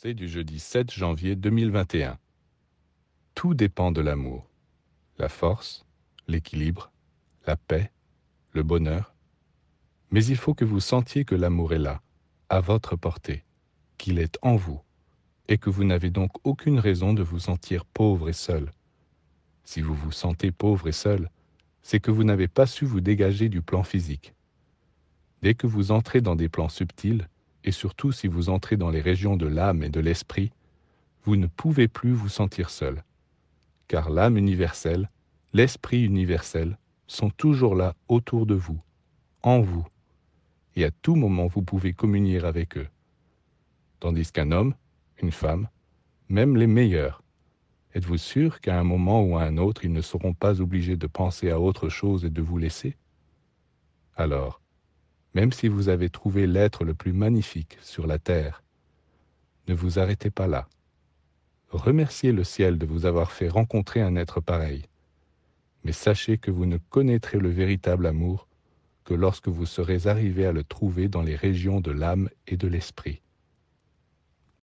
Du jeudi 7 janvier 2021. Tout dépend de l'amour. La force, l'équilibre, la paix, le bonheur. Mais il faut que vous sentiez que l'amour est là, à votre portée, qu'il est en vous, et que vous n'avez donc aucune raison de vous sentir pauvre et seul. Si vous vous sentez pauvre et seul, c'est que vous n'avez pas su vous dégager du plan physique. Dès que vous entrez dans des plans subtils, et surtout si vous entrez dans les régions de l'âme et de l'esprit, vous ne pouvez plus vous sentir seul, car l'âme universelle, l'esprit universel sont toujours là autour de vous, en vous, et à tout moment vous pouvez communier avec eux. Tandis qu'un homme, une femme, même les meilleurs, êtes-vous sûr qu'à un moment ou à un autre ils ne seront pas obligés de penser à autre chose et de vous laisser? Alors, même si vous avez trouvé l'être le plus magnifique sur la terre. Ne vous arrêtez pas là. Remerciez le ciel de vous avoir fait rencontrer un être pareil. Mais sachez que vous ne connaîtrez le véritable amour que lorsque vous serez arrivé à le trouver dans les régions de l'âme et de l'esprit.